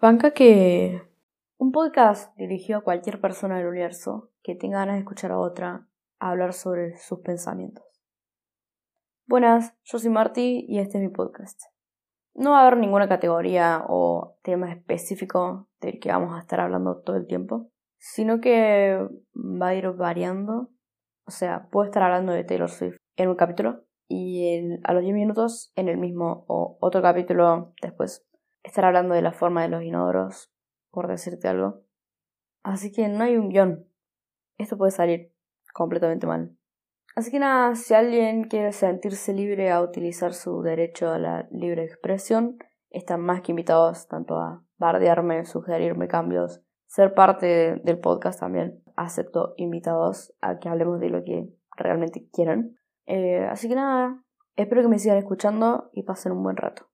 Banca que un podcast dirigido a cualquier persona del universo que tenga ganas de escuchar a otra hablar sobre sus pensamientos. Buenas, yo soy Marty y este es mi podcast. No va a haber ninguna categoría o tema específico del que vamos a estar hablando todo el tiempo, sino que va a ir variando. O sea, puedo estar hablando de Taylor Swift en un capítulo y a los 10 minutos en el mismo o otro capítulo después estar hablando de la forma de los inodoros, por decirte algo. Así que no hay un guion. Esto puede salir completamente mal. Así que nada, si alguien quiere sentirse libre a utilizar su derecho a la libre expresión, están más que invitados tanto a bardearme, sugerirme cambios, ser parte del podcast también. Acepto invitados a que hablemos de lo que realmente quieran. Eh, así que nada, espero que me sigan escuchando y pasen un buen rato.